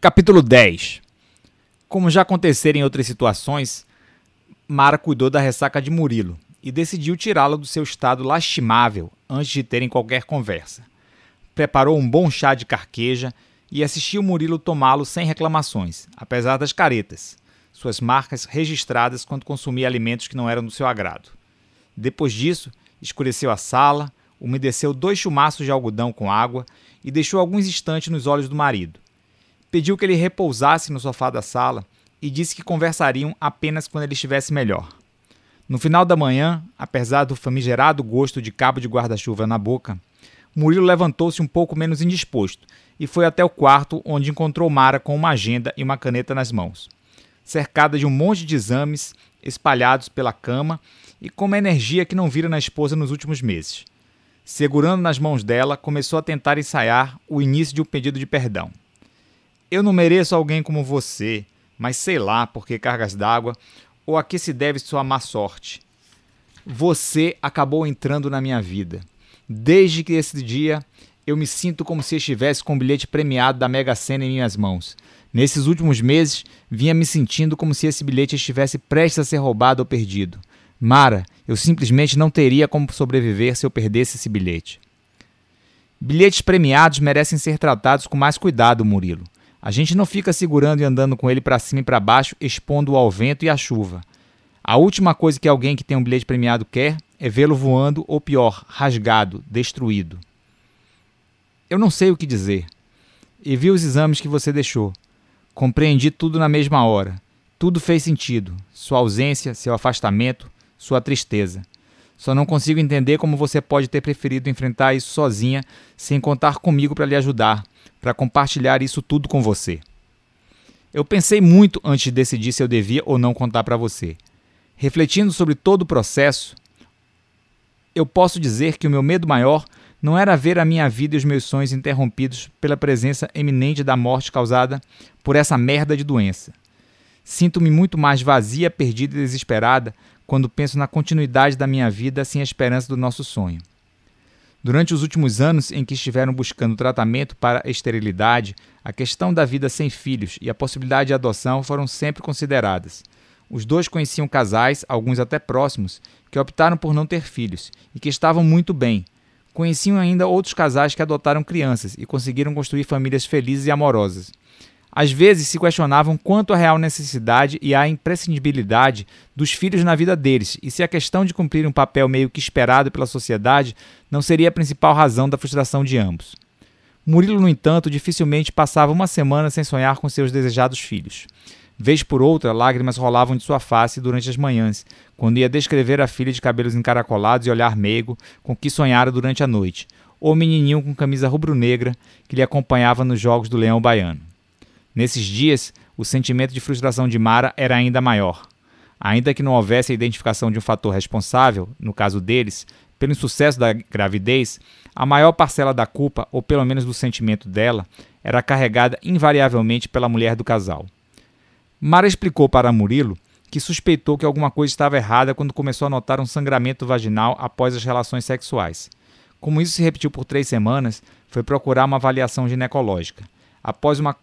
Capítulo 10 Como já aconteceram em outras situações, Mara cuidou da ressaca de Murilo e decidiu tirá-lo do seu estado lastimável antes de terem qualquer conversa. Preparou um bom chá de carqueja e assistiu Murilo tomá-lo sem reclamações, apesar das caretas, suas marcas registradas quando consumia alimentos que não eram do seu agrado. Depois disso, escureceu a sala, umedeceu dois chumaços de algodão com água e deixou alguns instantes nos olhos do marido pediu que ele repousasse no sofá da sala e disse que conversariam apenas quando ele estivesse melhor. No final da manhã, apesar do famigerado gosto de cabo de guarda-chuva na boca, Murilo levantou-se um pouco menos indisposto e foi até o quarto, onde encontrou Mara com uma agenda e uma caneta nas mãos. Cercada de um monte de exames espalhados pela cama e com uma energia que não vira na esposa nos últimos meses. Segurando nas mãos dela, começou a tentar ensaiar o início de um pedido de perdão. Eu não mereço alguém como você, mas sei lá por que cargas d'água ou a que se deve sua má sorte. Você acabou entrando na minha vida. Desde que esse dia eu me sinto como se estivesse com um bilhete premiado da Mega Sena em minhas mãos. Nesses últimos meses, vinha me sentindo como se esse bilhete estivesse prestes a ser roubado ou perdido. Mara, eu simplesmente não teria como sobreviver se eu perdesse esse bilhete. Bilhetes premiados merecem ser tratados com mais cuidado, Murilo. A gente não fica segurando e andando com ele para cima e para baixo, expondo-o ao vento e à chuva. A última coisa que alguém que tem um bilhete premiado quer é vê-lo voando, ou pior, rasgado, destruído. Eu não sei o que dizer. E vi os exames que você deixou. Compreendi tudo na mesma hora. Tudo fez sentido. Sua ausência, seu afastamento, sua tristeza. Só não consigo entender como você pode ter preferido enfrentar isso sozinha, sem contar comigo para lhe ajudar, para compartilhar isso tudo com você. Eu pensei muito antes de decidir se eu devia ou não contar para você. Refletindo sobre todo o processo, eu posso dizer que o meu medo maior não era ver a minha vida e os meus sonhos interrompidos pela presença eminente da morte causada por essa merda de doença. Sinto-me muito mais vazia, perdida e desesperada quando penso na continuidade da minha vida sem a esperança do nosso sonho. Durante os últimos anos em que estiveram buscando tratamento para a esterilidade, a questão da vida sem filhos e a possibilidade de adoção foram sempre consideradas. Os dois conheciam casais, alguns até próximos, que optaram por não ter filhos e que estavam muito bem. Conheciam ainda outros casais que adotaram crianças e conseguiram construir famílias felizes e amorosas. Às vezes se questionavam quanto à real necessidade e à imprescindibilidade dos filhos na vida deles e se a questão de cumprir um papel meio que esperado pela sociedade não seria a principal razão da frustração de ambos. Murilo, no entanto, dificilmente passava uma semana sem sonhar com seus desejados filhos. Vez por outra, lágrimas rolavam de sua face durante as manhãs, quando ia descrever a filha de cabelos encaracolados e olhar meigo com que sonhara durante a noite, ou o menininho com camisa rubro-negra que lhe acompanhava nos jogos do Leão Baiano. Nesses dias, o sentimento de frustração de Mara era ainda maior. Ainda que não houvesse a identificação de um fator responsável, no caso deles, pelo insucesso da gravidez, a maior parcela da culpa, ou pelo menos do sentimento dela, era carregada invariavelmente pela mulher do casal. Mara explicou para Murilo que suspeitou que alguma coisa estava errada quando começou a notar um sangramento vaginal após as relações sexuais. Como isso se repetiu por três semanas, foi procurar uma avaliação ginecológica. Após uma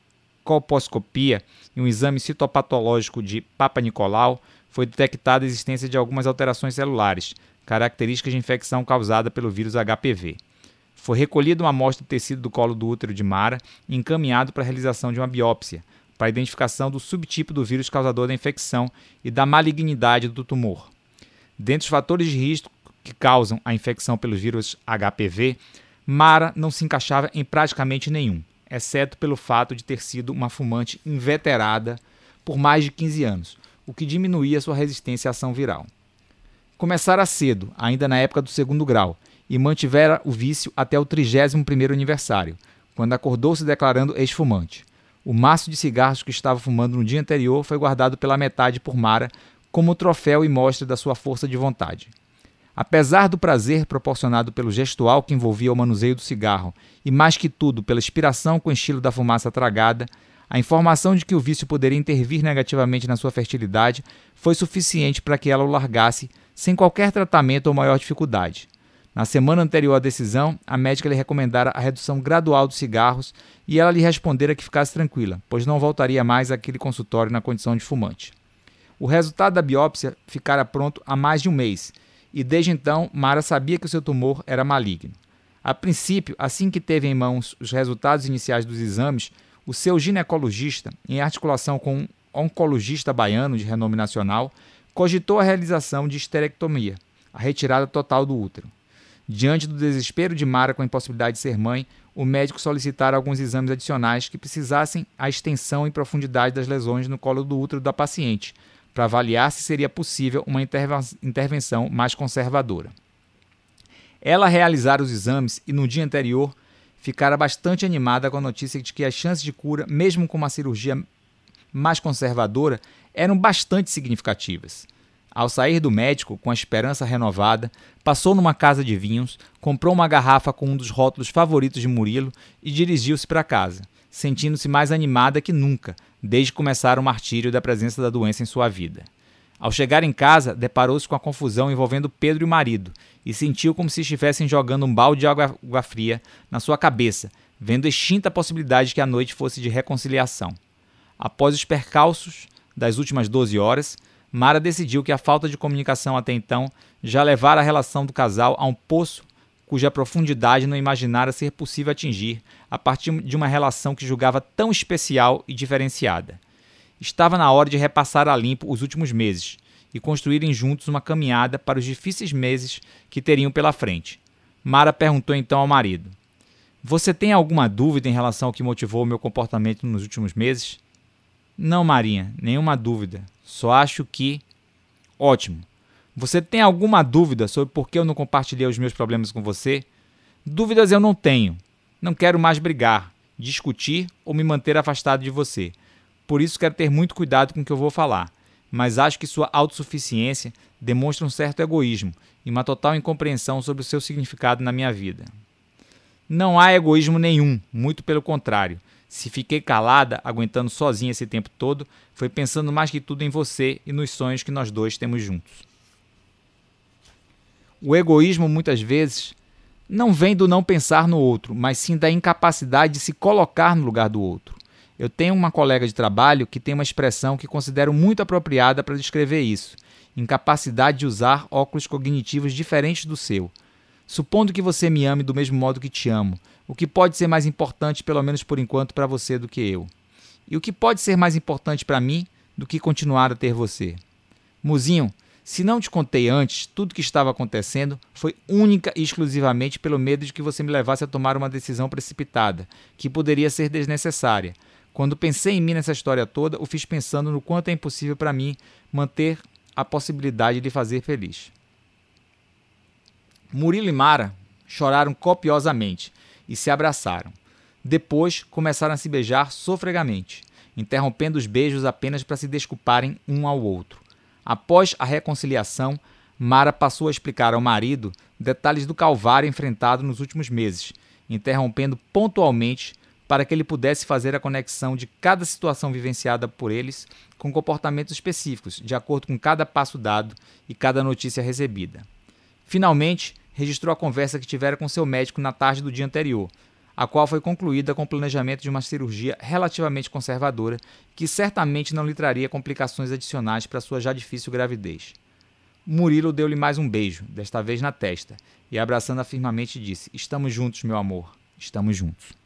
colposcopia e um exame citopatológico de Papa Nicolau, foi detectada a existência de algumas alterações celulares, características de infecção causada pelo vírus HPV. Foi recolhida uma amostra de tecido do colo do útero de Mara e encaminhado para a realização de uma biópsia, para a identificação do subtipo do vírus causador da infecção e da malignidade do tumor. Dentre os fatores de risco que causam a infecção pelo vírus HPV, Mara não se encaixava em praticamente nenhum exceto pelo fato de ter sido uma fumante inveterada por mais de 15 anos, o que diminuía sua resistência à ação viral. Começara cedo, ainda na época do segundo grau, e mantivera o vício até o 31º aniversário, quando acordou se declarando ex-fumante. O maço de cigarros que estava fumando no dia anterior foi guardado pela metade por Mara como troféu e mostra da sua força de vontade. Apesar do prazer proporcionado pelo gestual que envolvia o manuseio do cigarro, e mais que tudo pela inspiração com o estilo da fumaça tragada, a informação de que o vício poderia intervir negativamente na sua fertilidade foi suficiente para que ela o largasse sem qualquer tratamento ou maior dificuldade. Na semana anterior à decisão, a médica lhe recomendara a redução gradual dos cigarros e ela lhe respondera que ficasse tranquila, pois não voltaria mais àquele consultório na condição de fumante. O resultado da biópsia ficara pronto há mais de um mês e desde então Mara sabia que o seu tumor era maligno. A princípio, assim que teve em mãos os resultados iniciais dos exames, o seu ginecologista, em articulação com um oncologista baiano de renome nacional, cogitou a realização de esterectomia, a retirada total do útero. Diante do desespero de Mara com a impossibilidade de ser mãe, o médico solicitara alguns exames adicionais que precisassem a extensão e profundidade das lesões no colo do útero da paciente, para avaliar se seria possível uma intervenção mais conservadora. Ela realizara os exames e no dia anterior ficara bastante animada com a notícia de que as chances de cura, mesmo com uma cirurgia mais conservadora, eram bastante significativas. Ao sair do médico, com a esperança renovada, passou numa casa de vinhos, comprou uma garrafa com um dos rótulos favoritos de Murilo e dirigiu-se para casa, sentindo-se mais animada que nunca, desde começar o martírio da presença da doença em sua vida. Ao chegar em casa, deparou-se com a confusão envolvendo Pedro e o marido e sentiu como se estivessem jogando um balde de água, fria na sua cabeça, vendo extinta a possibilidade que a noite fosse de reconciliação. Após os percalços das últimas 12 horas, Mara decidiu que a falta de comunicação até então já levara a relação do casal a um poço cuja profundidade não imaginara ser possível atingir a partir de uma relação que julgava tão especial e diferenciada. Estava na hora de repassar a limpo os últimos meses e construírem juntos uma caminhada para os difíceis meses que teriam pela frente. Mara perguntou então ao marido: Você tem alguma dúvida em relação ao que motivou o meu comportamento nos últimos meses? Não, Marinha, nenhuma dúvida. Só acho que. Ótimo. Você tem alguma dúvida sobre por que eu não compartilhei os meus problemas com você? Dúvidas eu não tenho. Não quero mais brigar, discutir ou me manter afastado de você. Por isso quero ter muito cuidado com o que eu vou falar. Mas acho que sua autossuficiência demonstra um certo egoísmo e uma total incompreensão sobre o seu significado na minha vida. Não há egoísmo nenhum, muito pelo contrário. Se fiquei calada, aguentando sozinha esse tempo todo, foi pensando mais que tudo em você e nos sonhos que nós dois temos juntos. O egoísmo, muitas vezes, não vem do não pensar no outro, mas sim da incapacidade de se colocar no lugar do outro. Eu tenho uma colega de trabalho que tem uma expressão que considero muito apropriada para descrever isso: incapacidade de usar óculos cognitivos diferentes do seu. Supondo que você me ame do mesmo modo que te amo, o que pode ser mais importante, pelo menos por enquanto, para você do que eu? E o que pode ser mais importante para mim do que continuar a ter você? Muzinho, se não te contei antes, tudo que estava acontecendo foi única e exclusivamente pelo medo de que você me levasse a tomar uma decisão precipitada, que poderia ser desnecessária. Quando pensei em mim nessa história toda, o fiz pensando no quanto é impossível para mim manter a possibilidade de fazer feliz. Murilo e Mara choraram copiosamente e se abraçaram. Depois começaram a se beijar sofregamente, interrompendo os beijos apenas para se desculparem um ao outro. Após a reconciliação, Mara passou a explicar ao marido detalhes do calvário enfrentado nos últimos meses, interrompendo pontualmente para que ele pudesse fazer a conexão de cada situação vivenciada por eles com comportamentos específicos, de acordo com cada passo dado e cada notícia recebida. Finalmente, registrou a conversa que tivera com seu médico na tarde do dia anterior, a qual foi concluída com o planejamento de uma cirurgia relativamente conservadora, que certamente não lhe traria complicações adicionais para sua já difícil gravidez. Murilo deu-lhe mais um beijo, desta vez na testa, e abraçando-a firmemente disse: Estamos juntos, meu amor, estamos juntos.